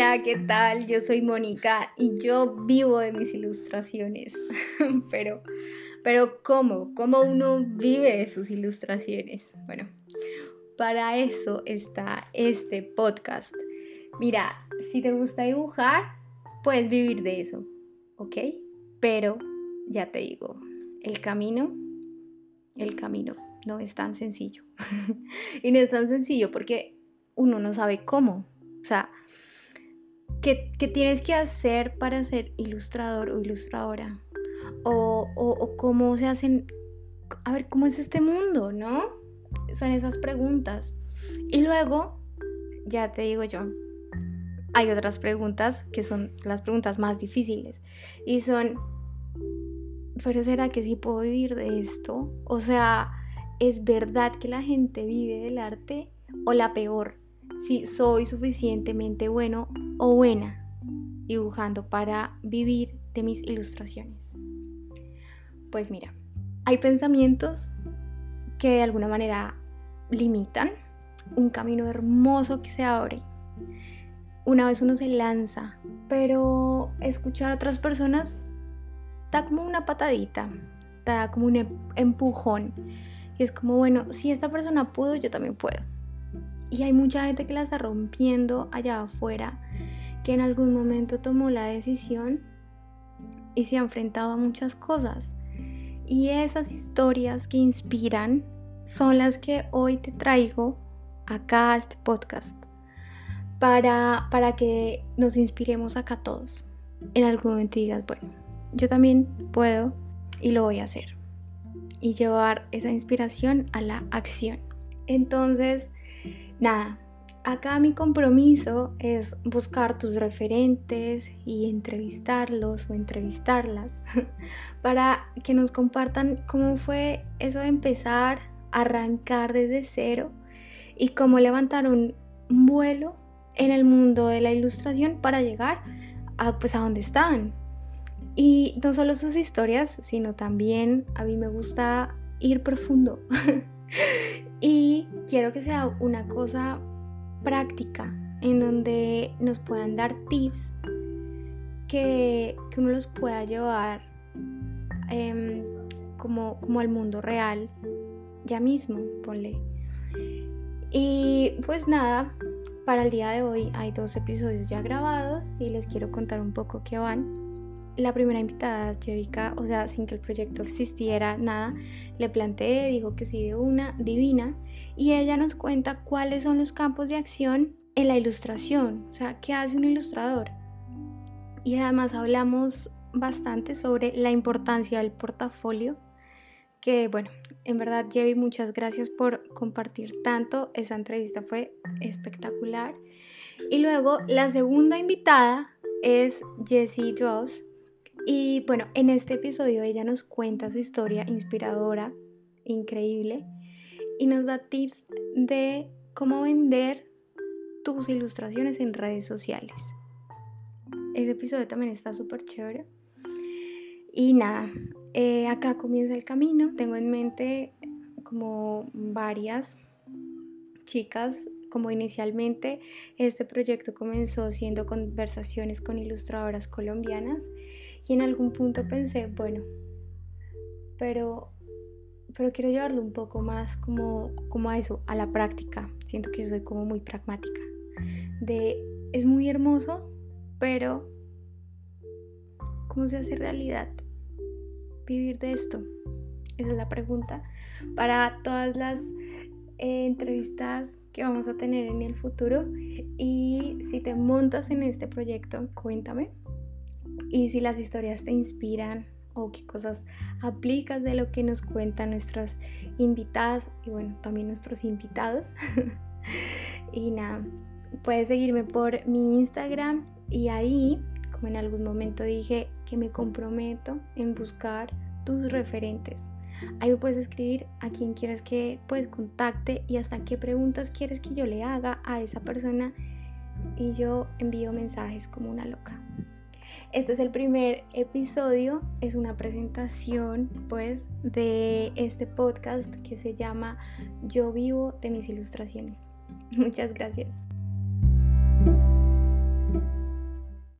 Hola, ¿qué tal? Yo soy Mónica y yo vivo de mis ilustraciones. pero, pero ¿cómo? ¿Cómo uno vive de sus ilustraciones? Bueno, para eso está este podcast. Mira, si te gusta dibujar, puedes vivir de eso, ¿ok? Pero ya te digo, el camino, el camino no es tan sencillo. y no es tan sencillo porque uno no sabe cómo. O sea, ¿qué, tienes que hacer para ser ilustrador o ilustradora? O, o, cómo se hacen, a ver, ¿cómo es este mundo, no? Son esas preguntas. Y luego, ya te digo yo, hay otras preguntas que son las preguntas más difíciles. Y son, pero ¿será que sí puedo vivir de esto? O sea, ¿es verdad que la gente vive del arte? O la peor, si soy suficientemente bueno o buena dibujando para vivir de mis ilustraciones. Pues mira, hay pensamientos que de alguna manera limitan un camino hermoso que se abre. Una vez uno se lanza, pero escuchar a otras personas da como una patadita, da como un em-, empujón. Y es como, bueno, si esta persona pudo, yo también puedo. Y hay mucha gente que la está rompiendo allá afuera, que en algún momento tomó la decisión y se ha enfrentado a muchas cosas. Y esas historias que inspiran son las que hoy te traigo acá a este podcast para, para que nos inspiremos acá todos. En algún momento digas, bueno, yo también puedo y lo voy a hacer. Y llevar esa inspiración a la acción. Entonces, Nada, acá mi compromiso es buscar tus referentes y entrevistarlos o entrevistarlas para que nos compartan cómo fue eso de empezar, arrancar desde cero y cómo levantar un vuelo en el mundo de la ilustración para llegar a pues a donde están. Y no solo sus historias, sino también a mí me gusta ir profundo. Y quiero que sea una cosa práctica, en donde nos puedan dar tips que, uno los pueda llevar em, como, como al mundo real, ya mismo, ponle. Y pues nada, para el día de hoy hay dos episodios ya grabados y les quiero contar un poco qué van la primera invitada, Jevica, o sea, sin que el proyecto existiera, nada, le planteé, dijo que sí de una, divina, y ella nos cuenta cuáles son los campos de acción en la ilustración, o sea, qué hace un ilustrador. Y además hablamos bastante sobre la importancia del portafolio, que bueno, en verdad, Jevi, muchas gracias por compartir tanto, esa entrevista fue espectacular. Y luego la segunda invitada es Jessie Dross, y bueno, en este episodio ella nos cuenta su historia inspiradora, increíble, y nos da tips de cómo vender tus ilustraciones en redes sociales. Ese episodio también está súper chévere. Y nada, eh, acá comienza el camino. Tengo en mente como varias chicas como inicialmente este proyecto comenzó siendo conversaciones con ilustradoras colombianas y en algún punto pensé, bueno, pero, pero quiero llevarlo un poco más como, como a eso, a la práctica. Siento que soy como muy pragmática. De, es muy hermoso, pero ¿cómo se hace realidad vivir de esto? Esa es la pregunta. Para todas las eh, entrevistas vamos a tener en el futuro y si te montas en este proyecto, cuéntame y si las historias te inspiran o qué cosas aplicas de lo que nos cuentan nuestras invitadas y bueno, también nuestros invitados. y nada, puedes seguirme por mi Instagram y ahí, como en algún momento dije, que me comprometo en buscar tus referentes. Ahí puedes escribir a quien quieras que pues contacte y hasta qué preguntas quieres que yo le haga a esa persona y yo envío mensajes como una loca. Este es el primer episodio, es una presentación pues de este podcast que se llama Yo vivo de mis ilustraciones. Muchas gracias.